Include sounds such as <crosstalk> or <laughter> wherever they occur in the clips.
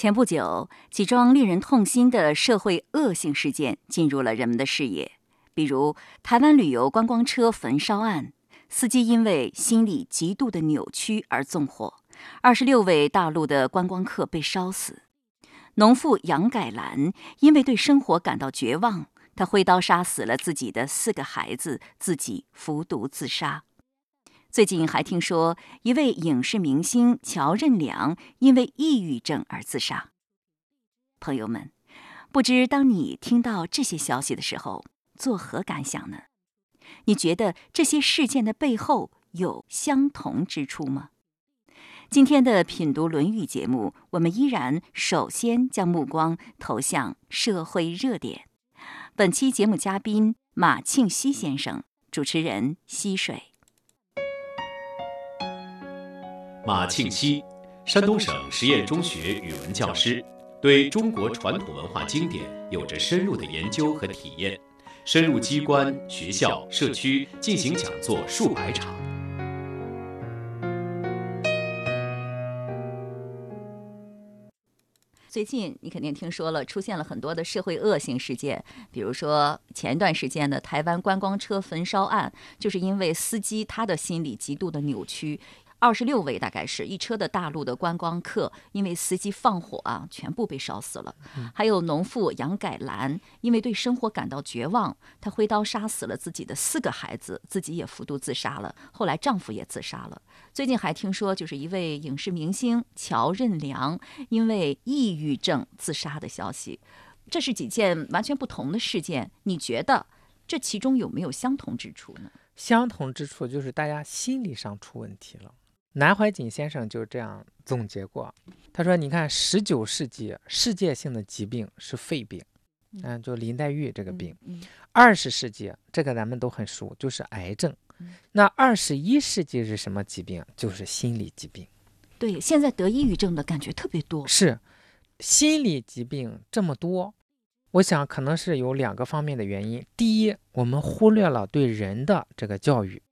前不久，几桩令人痛心的社会恶性事件进入了人们的视野，比如台湾旅游观光车焚烧案，司机因为心理极度的扭曲而纵火，二十六位大陆的观光客被烧死；农妇杨改兰因为对生活感到绝望，她挥刀杀死了自己的四个孩子，自己服毒自杀。最近还听说一位影视明星乔任梁因为抑郁症而自杀。朋友们，不知当你听到这些消息的时候，作何感想呢？你觉得这些事件的背后有相同之处吗？今天的品读《论语》节目，我们依然首先将目光投向社会热点。本期节目嘉宾马庆西先生，主持人溪水。马庆西，山东省实验中学语文教师，对中国传统文化经典有着深入的研究和体验，深入机关、学校、社区进行讲座数百场。最近你肯定听说了，出现了很多的社会恶性事件，比如说前一段时间的台湾观光车焚烧案，就是因为司机他的心理极度的扭曲。二十六位，大概是一车的大陆的观光客，因为司机放火啊，全部被烧死了。还有农妇杨改兰，因为对生活感到绝望，她挥刀杀死了自己的四个孩子，自己也服毒自杀了。后来丈夫也自杀了。最近还听说，就是一位影视明星乔任梁因为抑郁症自杀的消息。这是几件完全不同的事件，你觉得这其中有没有相同之处呢？相同之处就是大家心理上出问题了。南怀瑾先生就这样总结过，他说：“你看，十九世纪世界性的疾病是肺病，嗯，就林黛玉这个病；二十世纪这个咱们都很熟，就是癌症。那二十一世纪是什么疾病？就是心理疾病。对，现在得抑郁症的感觉特别多。是，心理疾病这么多，我想可能是有两个方面的原因。第一，我们忽略了对人的这个教育。”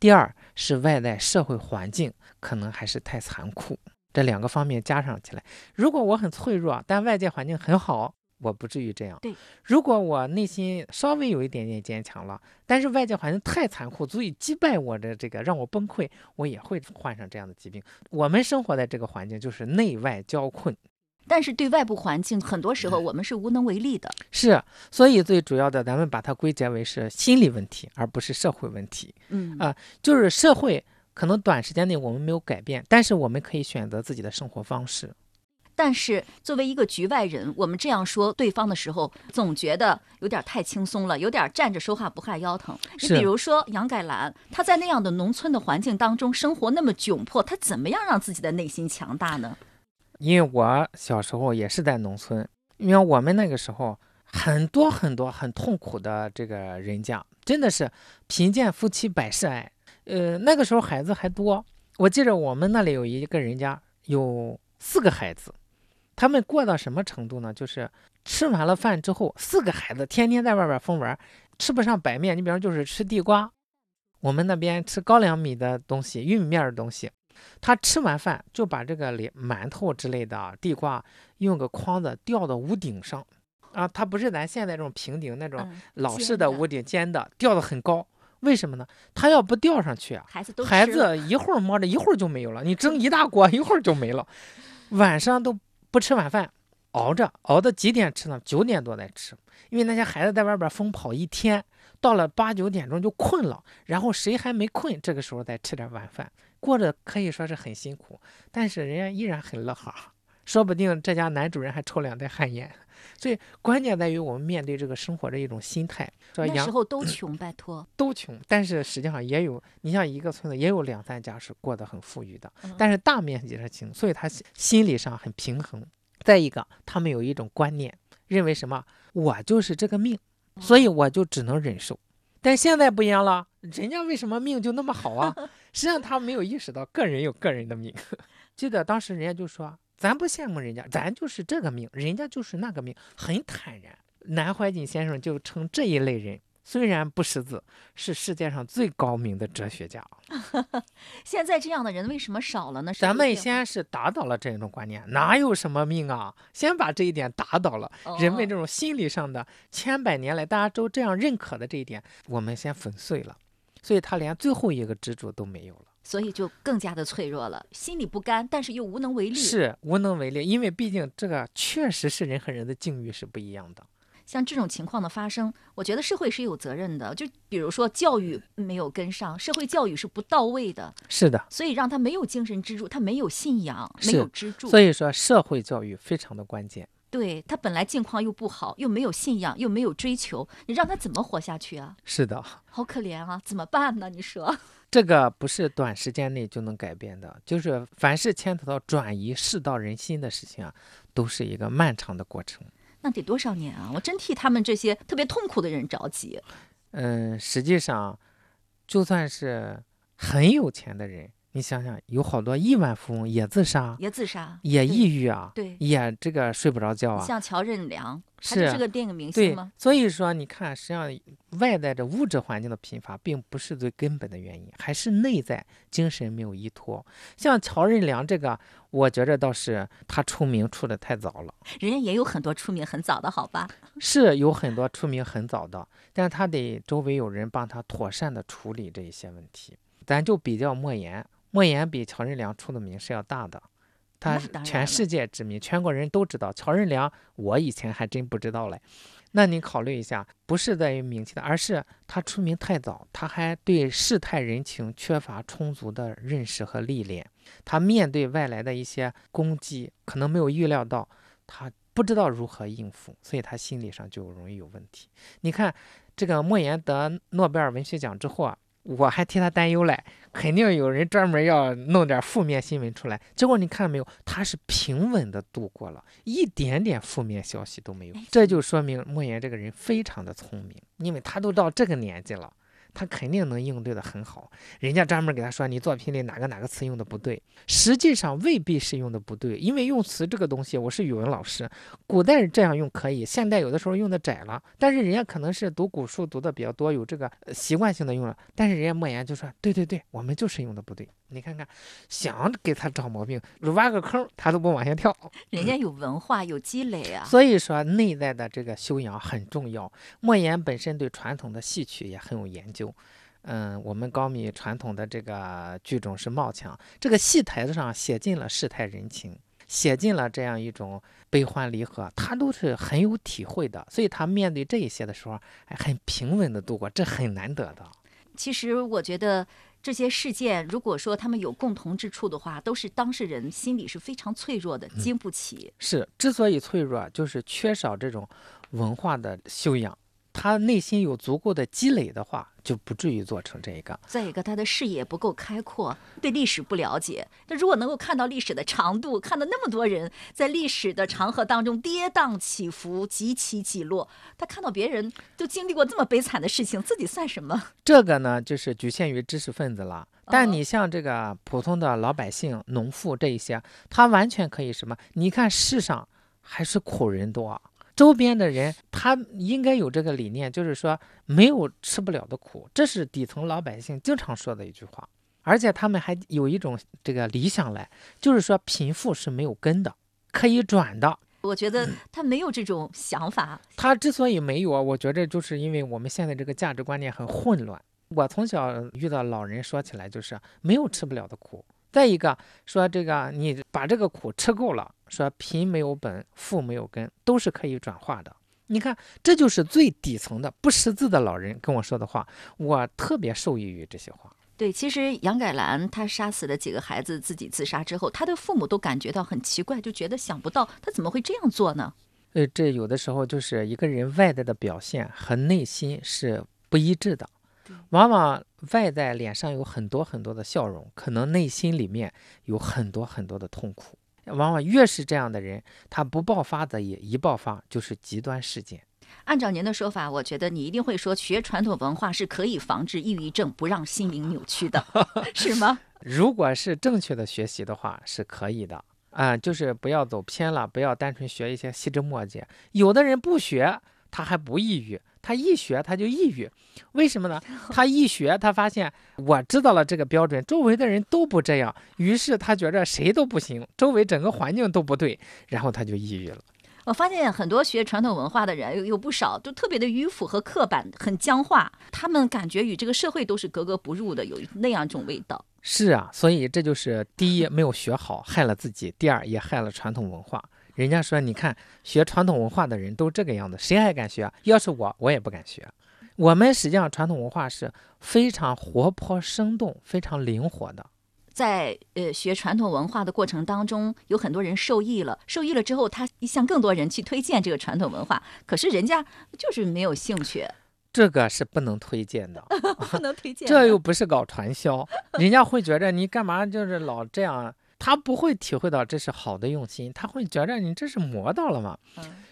第二是外在社会环境可能还是太残酷，这两个方面加上起来，如果我很脆弱，但外界环境很好，我不至于这样。对，如果我内心稍微有一点点坚强了，但是外界环境太残酷，足以击败我的这个，让我崩溃，我也会患上这样的疾病。我们生活在这个环境就是内外交困。但是对外部环境，很多时候我们是无能为力的。是，所以最主要的，咱们把它归结为是心理问题，而不是社会问题。嗯啊，就是社会可能短时间内我们没有改变，但是我们可以选择自己的生活方式。但是作为一个局外人，我们这样说对方的时候，总觉得有点太轻松了，有点站着说话不害腰疼。你比如说杨改兰，她在那样的农村的环境当中生活那么窘迫，她怎么样让自己的内心强大呢？因为我小时候也是在农村，因为我们那个时候很多很多很痛苦的这个人家，真的是贫贱夫妻百事哀。呃，那个时候孩子还多，我记着我们那里有一个人家有四个孩子，他们过到什么程度呢？就是吃完了饭之后，四个孩子天天在外边疯玩，吃不上白面。你比方就是吃地瓜，我们那边吃高粱米的东西、玉米面的东西。他吃完饭就把这个连馒头之类的地瓜用个筐子吊到屋顶上，啊，他不是咱现在这种平顶那种老式的屋顶尖的，吊的很高。为什么呢？他要不吊上去啊，孩子都孩子一会儿摸着一会儿就没有了。你蒸一大锅一会儿就没了，晚上都不吃晚饭，熬着熬到几点吃呢？九点多再吃，因为那些孩子在外边疯跑一天，到了八九点钟就困了，然后谁还没困，这个时候再吃点晚饭。过着可以说是很辛苦，但是人家依然很乐呵，说不定这家男主人还抽两袋旱烟。<laughs> 所以关键在于我们面对这个生活的一种心态。说那时候都穷，拜托，<clears throat> 都穷。但是实际上也有，你像一个村子也有两三家是过得很富裕的，但是大面积是穷，所以他心理上很平衡。再一个，他们有一种观念，认为什么？我就是这个命，所以我就只能忍受。但现在不一样了，人家为什么命就那么好啊？实际上他没有意识到个人有个人的命。<laughs> 记得当时人家就说：“咱不羡慕人家，咱就是这个命，人家就是那个命，很坦然。”南怀瑾先生就称这一类人虽然不识字，是世界上最高明的哲学家。<laughs> 现在这样的人为什么少了呢？咱们先是打倒了这种观念，哪有什么命啊？先把这一点打倒了，人们这种心理上的千百年来大家都这样认可的这一点，我们先粉碎了，所以他连最后一个支柱都没有了。所以就更加的脆弱了，心里不甘，但是又无能为力。是无能为力，因为毕竟这个确实是人和人的境遇是不一样的。像这种情况的发生，我觉得社会是有责任的。就比如说教育没有跟上，社会教育是不到位的。是的，所以让他没有精神支柱，他没有信仰，没有支柱。所以说社会教育非常的关键。对他本来境况又不好，又没有信仰，又没有追求，你让他怎么活下去啊？是的，好可怜啊！怎么办呢？你说，<laughs> 这个不是短时间内就能改变的，就是凡是牵扯到转移世道人心的事情啊，都是一个漫长的过程。那得多少年啊？我真替他们这些特别痛苦的人着急。嗯，实际上，就算是很有钱的人。你想想，有好多亿万富翁也自杀，也自杀，也抑郁啊，对，也这个睡不着觉啊。像乔任梁，他就是个电影明星吗？所以说，你看，实际上外在的物质环境的贫乏，并不是最根本的原因，还是内在精神没有依托。像乔任梁这个，我觉着倒是他出名出的太早了。人家也有很多出名很早的，好吧？是有很多出名很早的，但是他得周围有人帮他妥善的处理这一些问题。咱就比较莫言。莫言比乔任梁出的名是要大的，他全世界知名，全国人都知道。乔任梁，我以前还真不知道嘞。那你考虑一下，不是在于名气的，而是他出名太早，他还对世态人情缺乏充足的认识和历练。他面对外来的一些攻击，可能没有预料到，他不知道如何应付，所以他心理上就容易有问题。你看，这个莫言得诺贝尔文学奖之后啊。我还替他担忧嘞，肯定有人专门要弄点负面新闻出来。结果你看到没有，他是平稳的度过了，一点点负面消息都没有。这就说明莫言这个人非常的聪明，因为他都到这个年纪了。他肯定能应对的很好，人家专门给他说你作品里哪个哪个词用的不对，实际上未必是用的不对，因为用词这个东西，我是语文老师，古代这样用可以，现代有的时候用的窄了，但是人家可能是读古书读的比较多，有这个习惯性的用了，但是人家莫言就说对对对，我们就是用的不对。你看看，想给他找毛病，挖个坑他都不往下跳。<laughs> 人家有文化，有积累啊。所以说，内在的这个修养很重要。莫言本身对传统的戏曲也很有研究。嗯，我们高米传统的这个剧种是冒腔，这个戏台子上写尽了世态人情，写尽了这样一种悲欢离合，他都是很有体会的。所以他面对这一些的时候，很平稳的度过，这很难得的。其实我觉得。这些事件，如果说他们有共同之处的话，都是当事人心里是非常脆弱的，经不起。是，之所以脆弱，就是缺少这种文化的修养。他内心有足够的积累的话，就不至于做成这个。再一个，他的视野不够开阔，对历史不了解。那如果能够看到历史的长度，看到那么多人在历史的长河当中跌宕起伏、几起几落，他看到别人都经历过这么悲惨的事情，自己算什么？这个呢，就是局限于知识分子了。但你像这个普通的老百姓、农妇这一些，他完全可以什么？你看世上还是苦人多。周边的人，他应该有这个理念，就是说没有吃不了的苦，这是底层老百姓经常说的一句话。而且他们还有一种这个理想来，就是说贫富是没有根的，可以转的。我觉得他没有这种想法。他之所以没有啊，我觉得就是因为我们现在这个价值观念很混乱。我从小遇到老人说起来，就是没有吃不了的苦。再一个说这个，你把这个苦吃够了，说贫没有本，富没有根，都是可以转化的。你看，这就是最底层的不识字的老人跟我说的话，我特别受益于这些话。对，其实杨改兰他杀死了几个孩子，自己自杀之后，他的父母都感觉到很奇怪，就觉得想不到他怎么会这样做呢？呃，这有的时候就是一个人外在的表现和内心是不一致的。往往外在脸上有很多很多的笑容，可能内心里面有很多很多的痛苦。往往越是这样的人，他不爆发的也一爆发就是极端事件。按照您的说法，我觉得你一定会说，学传统文化是可以防治抑郁症，不让心灵扭曲的，<laughs> 是吗？如果是正确的学习的话，是可以的啊，就是不要走偏了，不要单纯学一些细枝末节。有的人不学。他还不抑郁，他一学他就抑郁，为什么呢？<laughs> 他一学他发现我知道了这个标准，周围的人都不这样，于是他觉着谁都不行，周围整个环境都不对，然后他就抑郁了。我发现很多学传统文化的人有有不少都特别的迂腐和刻板，很僵化，他们感觉与这个社会都是格格不入的，有那样一种味道。是啊，所以这就是第一没有学好，害了自己；第二也害了传统文化。人家说，你看学传统文化的人都这个样子，谁还敢学？要是我，我也不敢学。我们实际上传统文化是非常活泼生动、非常灵活的。在呃学传统文化的过程当中，有很多人受益了，受益了之后，他向更多人去推荐这个传统文化，可是人家就是没有兴趣，这个是不能推荐的，<laughs> 不能推荐。这又不是搞传销，人家会觉着你干嘛就是老这样，他不会体会到这是好的用心，他会觉着你这是磨到了嘛。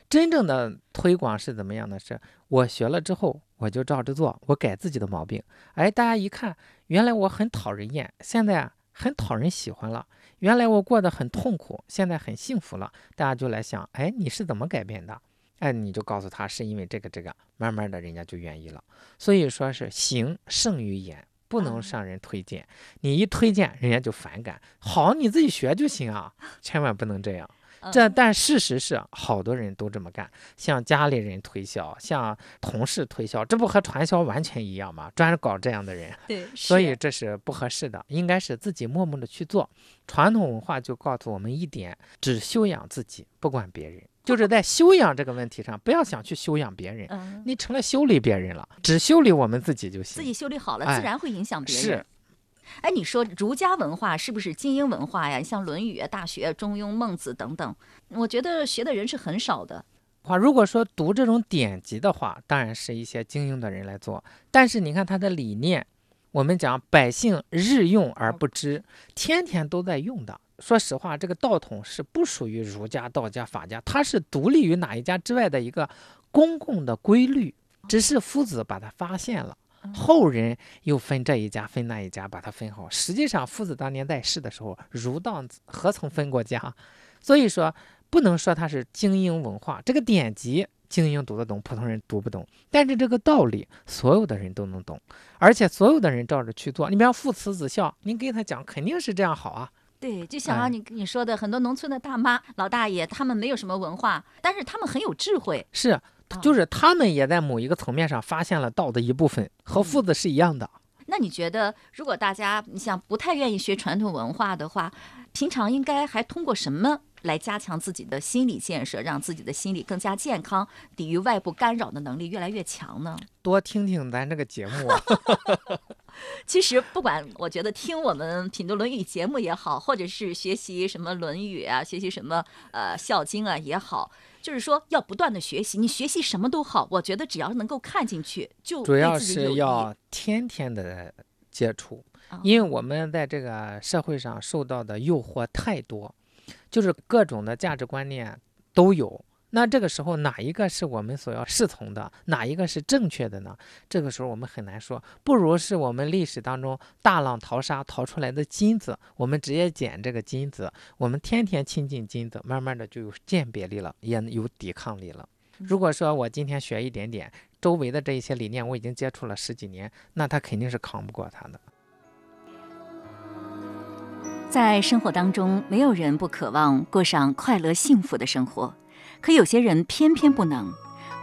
真正的推广是怎么样的？是我学了之后，我就照着做，我改自己的毛病。哎，大家一看，原来我很讨人厌，现在啊。很讨人喜欢了。原来我过得很痛苦，现在很幸福了。大家就来想，哎，你是怎么改变的？哎，你就告诉他是因为这个这个，慢慢的人家就愿意了。所以说是行胜于言，不能向人推荐。你一推荐，人家就反感。好，你自己学就行啊，千万不能这样。这但事实是，好多人都这么干，向家里人推销，向同事推销，这不和传销完全一样吗？专搞这样的人，对，所以这是不合适的，应该是自己默默的去做。传统文化就告诉我们一点：只修养自己，不管别人。就是在修养这个问题上，不要想去修养别人，你成了修理别人了，只修理我们自己就行。自己修理好了，自然会影响别人。是。哎，你说儒家文化是不是精英文化呀？像《论语》啊、《大学》、《中庸》、《孟子》等等，我觉得学的人是很少的。话如果说读这种典籍的话，当然是一些精英的人来做。但是你看他的理念，我们讲百姓日用而不知，天天都在用的。说实话，这个道统是不属于儒家、道家、法家，它是独立于哪一家之外的一个公共的规律，只是夫子把它发现了。后人又分这一家分那一家，把它分好。实际上，夫子当年在世的时候，儒道何曾分过家？所以说，不能说它是精英文化。这个典籍，精英读得懂，普通人读不懂。但是这个道理，所有的人都能懂，而且所有的人照着去做。你比方父慈子孝，您给他讲，肯定是这样好啊。对，就像你你说的，很多农村的大妈、老大爷，他们没有什么文化，但是他们很有智慧。是。就是他们也在某一个层面上发现了道的一部分，和父子是一样的。那你觉得，如果大家你想不太愿意学传统文化的话，平常应该还通过什么来加强自己的心理建设，让自己的心理更加健康，抵御外部干扰的能力越来越强呢？多听听咱这个节目。<laughs> 其实不管，我觉得听我们品读《论语》节目也好，或者是学习什么《论语》啊，学习什么呃《孝经》啊也好。就是说，要不断的学习，你学习什么都好，我觉得只要能够看进去，就主要是要天天的接触，因为我们在这个社会上受到的诱惑太多，就是各种的价值观念都有。那这个时候哪一个是我们所要侍从的，哪一个是正确的呢？这个时候我们很难说，不如是我们历史当中大浪淘沙淘出来的金子，我们直接捡这个金子，我们天天亲近金子，慢慢的就有鉴别力了，也有抵抗力了。如果说我今天学一点点，周围的这一些理念我已经接触了十几年，那他肯定是扛不过他的。在生活当中，没有人不渴望过上快乐幸福的生活。可有些人偏偏不能，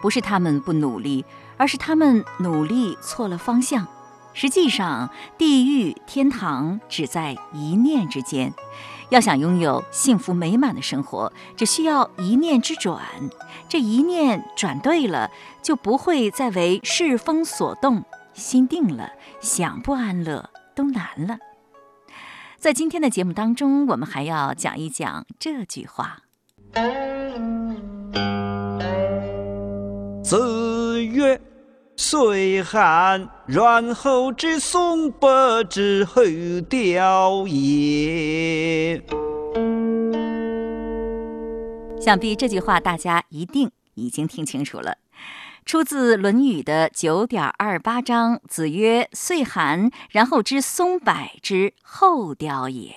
不是他们不努力，而是他们努力错了方向。实际上，地狱、天堂只在一念之间。要想拥有幸福美满的生活，只需要一念之转。这一念转对了，就不会再为世风所动。心定了，想不安乐都难了。在今天的节目当中，我们还要讲一讲这句话。子曰：“岁寒，然后知松柏之后凋也。”想必这句话大家一定已经听清楚了，出自《论语》的九点二八章。子曰：“岁寒，然后知松柏之后凋也。”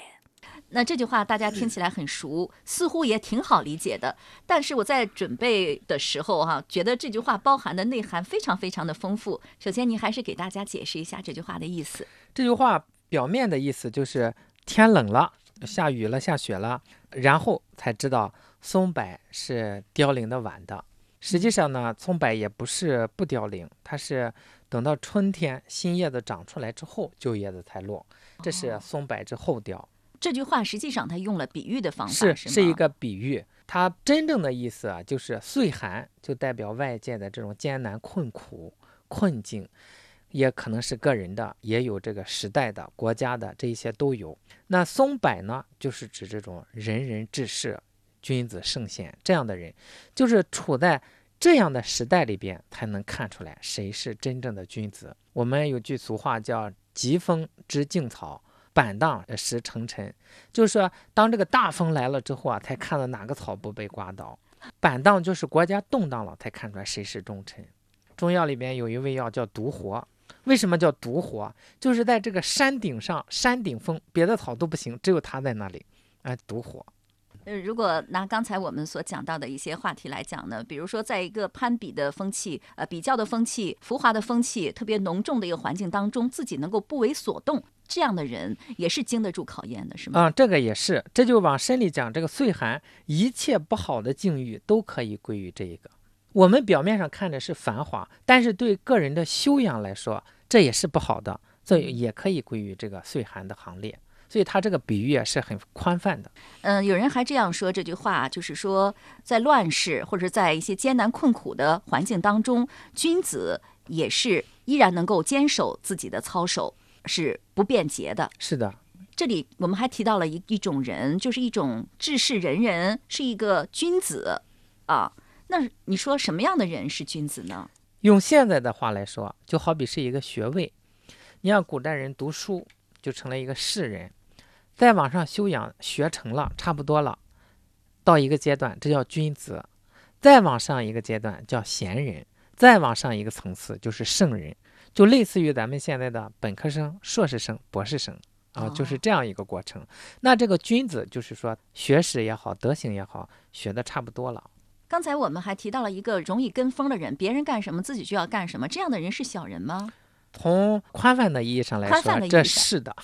那这句话大家听起来很熟，似乎也挺好理解的。但是我在准备的时候哈、觉得这句话包含的内涵非常非常的丰富。首先，您还是给大家解释一下这句话的意思。这句话表面的意思就是天冷了，下雨了，下雪了，然后才知道松柏是凋零的晚的。实际上呢，松柏也不是不凋零，它是等到春天新叶子长出来之后，旧叶子才落，这是哦。松柏之后凋。这句话实际上它用了比喻的方法，是是是一个比喻，它真正的意思啊，就是岁寒，就代表外界的这种艰难困苦困境，也可能是个人的，也有这个时代的、国家的，这一些都有。那松柏呢，就是指这种仁人志士、君子圣贤这样的人，就是处在这样的时代里边，才能看出来谁是真正的君子。我们有句俗话叫“疾风知劲草”。板荡识成尘，就是说，当这个大风来了之后啊，才看到哪个草不被刮倒。板荡就是国家动荡了，才看出来谁是忠臣。中药里边有一味药叫独活，为什么叫独活？就是在这个山顶上，山顶峰，别的草都不行，只有它在那里，哎，独活。呃，如果拿刚才我们所讲到的一些话题来讲呢，比如说在一个攀比的风气、呃比较的风气、浮华的风气特别浓重的一个环境当中，自己能够不为所动，这样的人也是经得住考验的，是吗？啊、这个也是，这就往深里讲，这个岁寒，一切不好的境遇都可以归于这一个。我们表面上看着是繁华，但是对个人的修养来说，这也是不好的，所以也可以归于这个岁寒的行列。所以他这个比喻啊是很宽泛的。嗯、有人还这样说这句话，就是说，在乱世或者在一些艰难困苦的环境当中，君子也是依然能够坚守自己的操守，是不便捷的。是的，这里我们还提到了一一种人，就是一种治世仁人，是一个君子啊。那你说什么样的人是君子呢？用现在的话来说，就好比是一个学位。你让古代人读书，就成了一个士人，再往上修养，学成了，差不多了，到一个阶段，这叫君子；再往上一个阶段叫贤人；再往上一个层次就是圣人，就类似于咱们现在的本科生、硕士生、博士生啊，就是哦这样一个过程。那这个君子就是说，学识也好，德行也好，学的差不多了。刚才我们还提到了一个容易跟风的人，别人干什么自己就要干什么，这样的人是小人吗？从宽泛的意义上来说，宽泛的意义上这是的。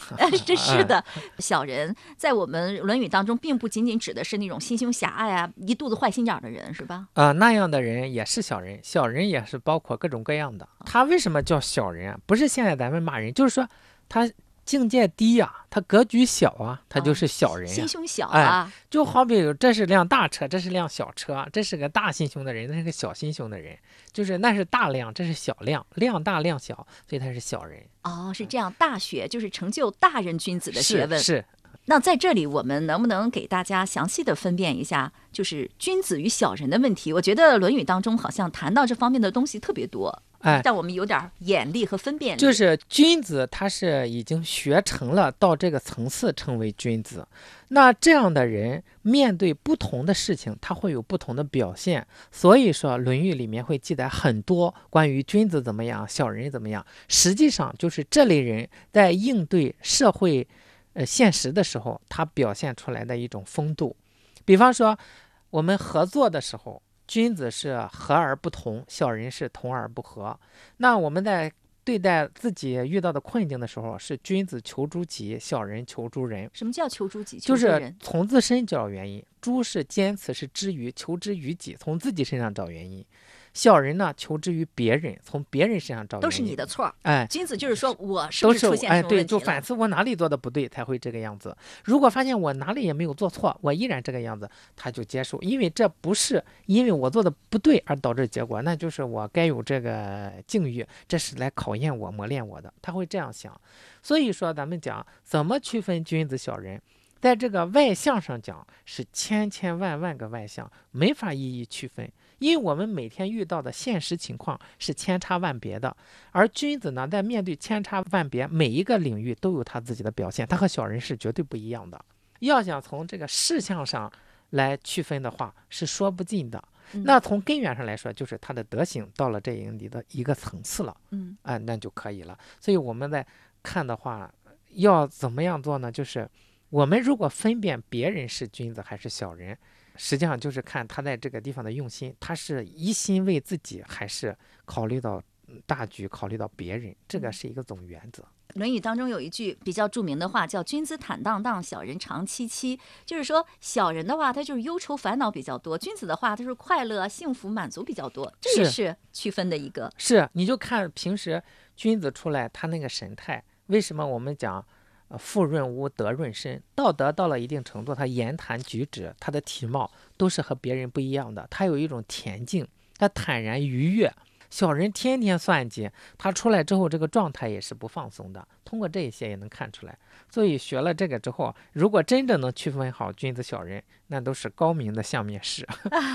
这是的，<laughs> <laughs> 小人在我们《论语》当中，并不仅仅指的是那种心胸狭隘啊、一肚子坏心眼儿的人，是吧？啊、那样的人也是小人，小人也是包括各种各样的。他为什么叫小人啊？不是现在咱们骂人，就是说他境界低呀、他格局小啊，他就是小人呀、心胸小哎啊。就好比这是辆大车，这是辆小车，这是个大心胸的人，那是个小心胸的人，就是那是大量，这是小量，量大量小，所以他是小人。哦，是这样，大学就是成就大人君子的学问。是是，那在这里，我们能不能给大家详细的分辨一下，就是君子与小人的问题？我觉得《论语》当中好像谈到这方面的东西特别多，哎，让我们有点儿眼力和分辨力。就是君子，他是已经学成了，到这个层次称为君子。那这样的人面对不同的事情，他会有不同的表现。所以说，《论语》里面会记载很多关于君子怎么样，小人怎么样。实际上，就是这类人在应对社会，呃现实的时候，他表现出来的一种风度。比方说，我们合作的时候，君子是和而不同，小人是同而不和。那我们在对待自己遇到的困境的时候，是君子求诸己，小人求诸人，什么叫求诸己？就是从自身找原因。诸是坚持是之于，求之于己，从自己身上找原因；小人呢，求之于别人，从别人身上找原因。都是你的错。哎。君子就是说我是不都是是出现哎，对？就反思我哪里做的不对，才会这个样子。如果发现我哪里也没有做错，我依然这个样子，他就接受，因为这不是因为我做的不对而导致结果，那就是我该有这个境遇，这是来考验我、磨练我的，他会这样想。所以说，咱们讲怎么区分君子小人，在这个外相上讲是千千万万个外相，没法一一区分。因为我们每天遇到的现实情况是千差万别的，而君子呢，在面对千差万别，每一个领域都有他自己的表现，他和小人是绝对不一样的。要想从这个事项上来区分的话，是说不尽的。嗯那从根源上来说，就是他的德行到了这样里的一个层次了，嗯啊，那就可以了。所以我们在看的话，要怎么样做呢？就是我们如果分辨别人是君子还是小人，实际上就是看他在这个地方的用心，他是一心为自己，还是考虑到大局，考虑到别人，这个是一个总原则。《论语》当中有一句比较著名的话，叫“君子坦荡荡，小人长戚戚”。就是说，小人的话，他就是忧愁烦恼比较多；君子的话，他是快乐、幸福、满足比较多。这也是区分的一个。是，你就看平时君子出来，他那个神态。为什么我们讲，呃，富润屋，德润身？道德到了一定程度，他言谈举止，他的体貌都是和别人不一样的。他有一种恬静，他坦然愉悦。小人天天算计，他出来之后，这个状态也是不放松的。通过这一些也能看出来。所以学了这个之后，如果真正能区分好君子小人，那都是高明的相面师。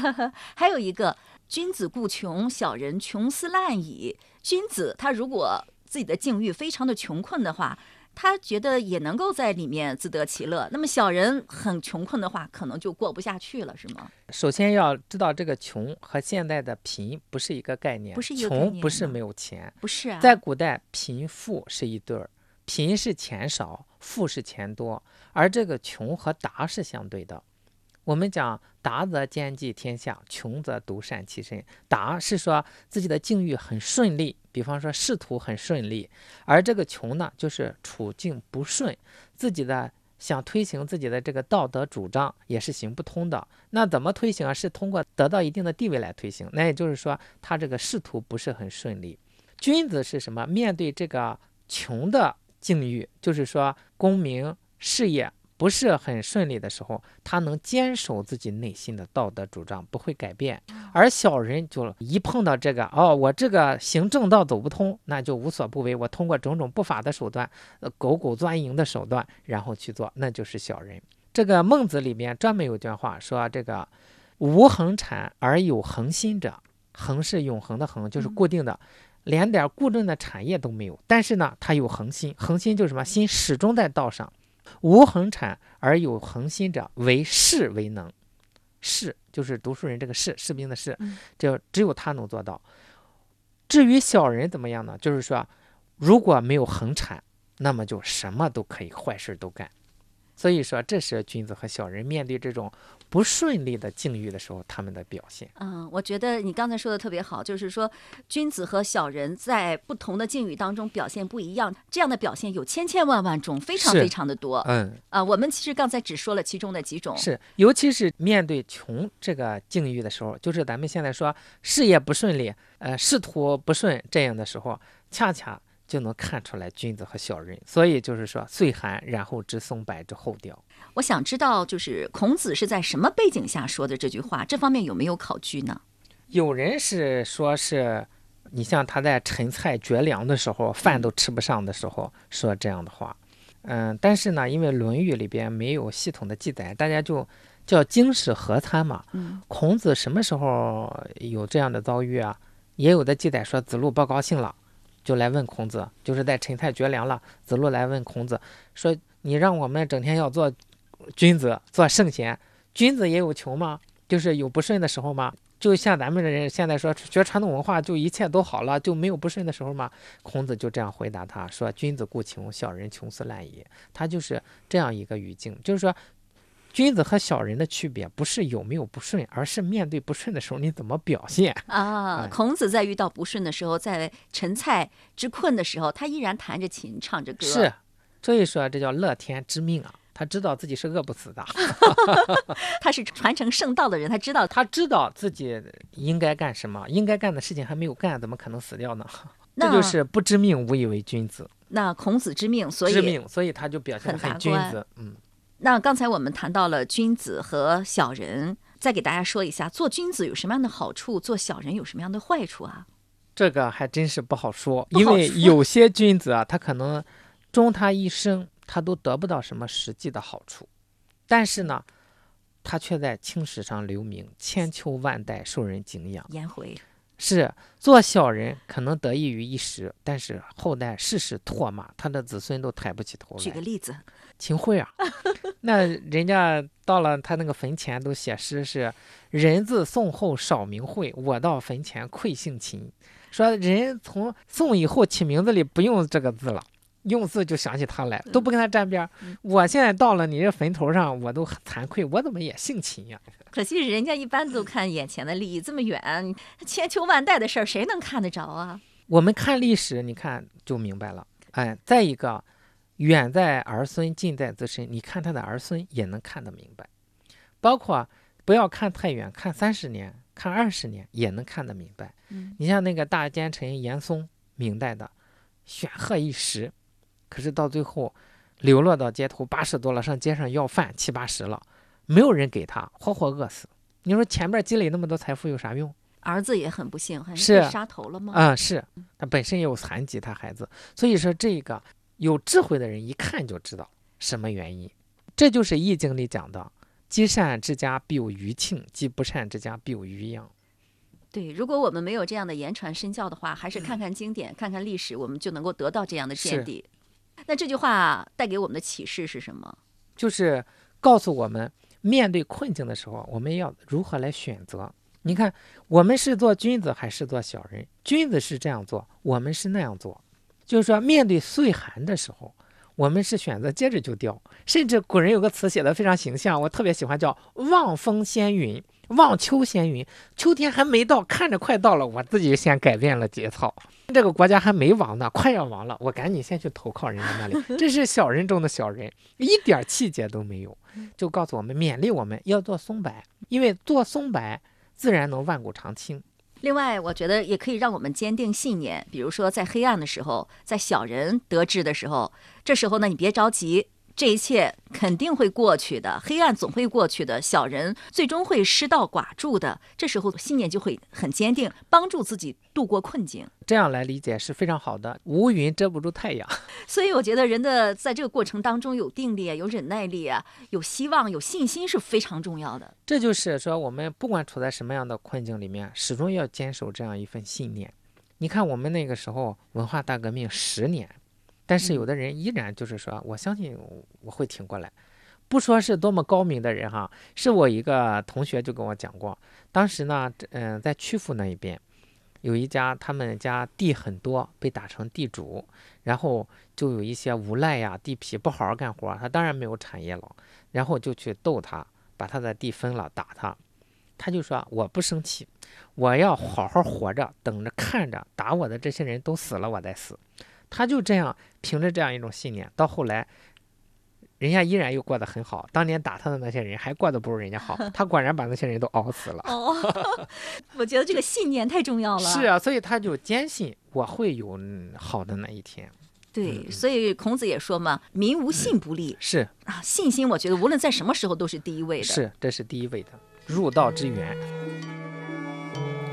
<laughs> 还有一个，君子固穷，小人穷斯滥矣。君子他如果自己的境遇非常的穷困的话。他觉得也能够在里面自得其乐。那么小人很穷困的话，可能就过不下去了，是吗？首先要知道，这个穷和现在的贫不是一个概念。不是穷不是没有钱，不是啊。在古代，贫富是一对儿，贫是钱少，富是钱多，而这个穷和达是相对的。我们讲达则兼济天下，穷则独善其身。达是说自己的境遇很顺利，比方说仕途很顺利，而这个穷呢，就是处境不顺，自己的想推行自己的这个道德主张也是行不通的。那怎么推行啊？是通过得到一定的地位来推行。那也就是说，他这个仕途不是很顺利。君子是什么？面对这个穷的境遇，就是说功名事业。不是很顺利的时候，他能坚守自己内心的道德主张，不会改变。而小人就一碰到这个，哦，我这个行正道走不通，那就无所不为。我通过种种不法的手段，呃，狗狗钻营的手段，然后去做，那就是小人。这个孟子里面专门有句话说：“这个无恒产而有恒心者，恒是永恒的恒，就是固定的，连点固定的产业都没有。但是呢，他有恒心，恒心就是什么？心始终在道上。”无恒产而有恒心者，为士为能。士就是读书人，这个士士兵的士，就只有他能做到。至于小人怎么样呢？就是说，如果没有恒产，那么就什么都可以，坏事都干。所以说，这是君子和小人面对这种不顺利的境遇的时候，他们的表现。嗯，我觉得你刚才说的特别好，就是说，君子和小人在不同的境遇当中表现不一样，这样的表现有千千万万种，非常非常的多。嗯，啊，我们其实刚才只说了其中的几种。是，尤其是面对穷这个境遇的时候，就是咱们现在说事业不顺利，呃，仕途不顺这样的时候，恰恰。就能看出来君子和小人，所以就是说岁寒，然后知松柏之后凋。我想知道，就是孔子是在什么背景下说的这句话？这方面有没有考据呢？有人是说，是你像他在陈蔡绝粮的时候，饭都吃不上的时候说这样的话。嗯，但是呢，因为《论语》里边没有系统的记载，大家就叫经史合参嘛。嗯，孔子什么时候有这样的遭遇啊？也有的记载说子路不高兴了。就来问孔子，就是在陈蔡绝粮了。子路来问孔子，说：“你让我们整天要做君子，做圣贤，君子也有穷吗？就是有不顺的时候吗？就像咱们的人现在说学传统文化，就一切都好了，就没有不顺的时候吗？”孔子就这样回答他说：“君子固穷，小人穷斯滥矣。”他就是这样一个语境，就是说。君子和小人的区别不是有没有不顺，而是面对不顺的时候你怎么表现啊？孔子在遇到不顺的时候，在陈蔡之困的时候，他依然弹着琴，唱着歌。是，所以说这叫乐天知命啊！他知道自己是饿不死的。<laughs> 他是传承圣道的人，他知道 <laughs> 他知道自己应该干什么，应该干的事情还没有干，怎么可能死掉呢？<laughs> 这就是不知命，无以为君子。那孔子知命，所以知命，所以他就表现很君子。嗯。那刚才我们谈到了君子和小人，再给大家说一下，做君子有什么样的好处，做小人有什么样的坏处啊？这个还真是不好说，因为有些君子啊，他可能终他一生，他都得不到什么实际的好处，但是呢，他却在青史上留名，千秋万代受人敬仰。颜回。是做小人可能得益于一时，但是后代世世唾骂，他的子孙都抬不起头来。举个例子，秦桧啊，<laughs> 那人家到了他那个坟前都写诗是“人自宋后少名讳，我到坟前愧姓秦”，说人从宋以后起名字里不用这个字了，用字就想起他来，都不跟他沾边儿。我现在到了你这坟头上，我都很惭愧，我怎么也姓秦呀？<laughs> 可惜人家一般都看眼前的利益，这么远千秋万代的事儿，谁能看得着啊？我们看历史，你看就明白了。哎，再一个，远在儿孙，近在自身，你看他的儿孙也能看得明白。包括不要看太远，看三十年，看二十年也能看得明白。嗯，你像那个大奸臣严嵩，明代的，显赫一时，可是到最后流落到街头，八十多了，上街上要饭，七八十了，没有人给他，活活饿死。你说前面积累那么多财富有啥用？儿子也很不幸，还是被杀头了吗？啊、是他本身也有残疾，他孩子，所以说这个有智慧的人一看就知道什么原因，这就是《易经》里讲的“积善之家必有余庆，积不善之家必有余殃对，如果我们没有这样的言传身教的话，还是看看经典，看看历史，我们就能够得到这样的见地。那这句话带给我们的启示是什么？”，就是告诉我们，面对困境的时候，我们要如何来选择。你看，我们是做君子还是做小人？君子是这样做，我们是那样做。就是说，面对岁寒的时候，我们是选择接着就掉。甚至古人有个词写的非常形象，我特别喜欢，叫“望风先云，望秋先云”。秋天还没到，看着快到了，我自己先改变了节操。这个国家还没亡呢，快要亡了，我赶紧先去投靠人家那里。<laughs> 这是小人中的小人，一点气节都没有，就告诉我们，勉励我们要做松柏，因为做松柏自然能万古长青。另外，我觉得也可以让我们坚定信念。比如说，在黑暗的时候，在小人得志的时候，这时候呢，你别着急，这一切肯定会过去的，黑暗总会过去的，小人最终会失道寡助的。这时候信念就会很坚定，帮助自己度过困境。这样来理解是非常好的。乌云遮不住太阳，<laughs> 所以我觉得人的在这个过程当中有定力啊，有忍耐力啊，有希望、有信心是非常重要的。这就是说，我们不管处在什么样的困境里面，始终要坚守这样一份信念。你看，我们那个时候文化大革命十年，但是有的人依然就是说，我相信我会挺过来。不说是多么高明的人哈，是我一个同学就跟我讲过，当时呢，嗯、在曲阜那一边。有一家，他们家地很多，被打成地主，然后就有一些无赖呀、地痞不好好干活，他当然没有产业了，然后就去斗他，把他的地分了，打他。他就说：“我不生气，我要好好活着，等着看着打我的这些人都死了，我再死。”他就这样凭着这样一种信念，到后来，人家依然又过得很好。当年打他的那些人还过得不如人家好，<laughs> 他果然把那些人都熬死了。哦，<laughs> 我觉得这个信念太重要了。是啊，所以他就坚信我会有嗯好的那一天。对，所以孔子也说嘛，“民无信不立是”啊，信心我觉得无论在什么时候都是第一位的。是，这是第一位的入道之源。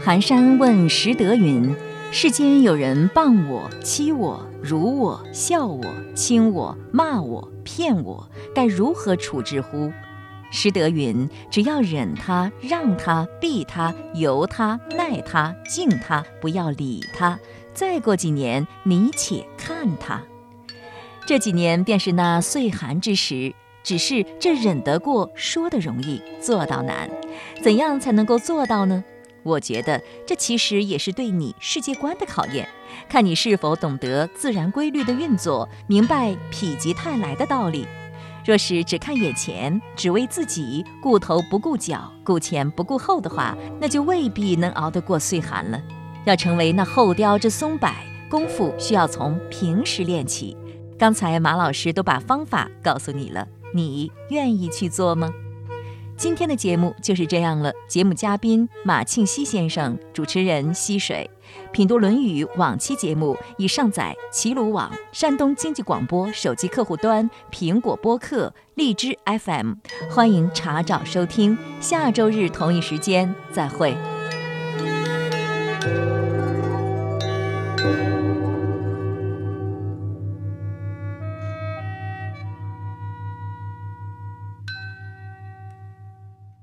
寒山问拾得云：“世间有人谤我、欺我、辱我、笑我、轻我、骂我、骗我，该如何处置乎？”拾得云：“只要忍他、让他、避他、由他、耐他、敬他，不要理他。再过几年，你且看他。”这几年便是那岁寒之时，只是这忍得过，说的容易，做到难。怎样才能够做到呢？我觉得这其实也是对你世界观的考验，看你是否懂得自然规律的运作，明白否极泰来的道理。若是只看眼前，只为自己，顾头不顾脚，顾前不顾后的话，那就未必能熬得过岁寒了。要成为那后雕之松柏，功夫需要从平时练起。刚才马老师都把方法告诉你了，你愿意去做吗？今天的节目就是这样了。节目嘉宾马庆西先生，主持人溪水。品读《论语》往期节目已上载齐鲁网、山东经济广播手机客户端、苹果播客、荔枝 FM，欢迎查找收听。下周日同一时间再会。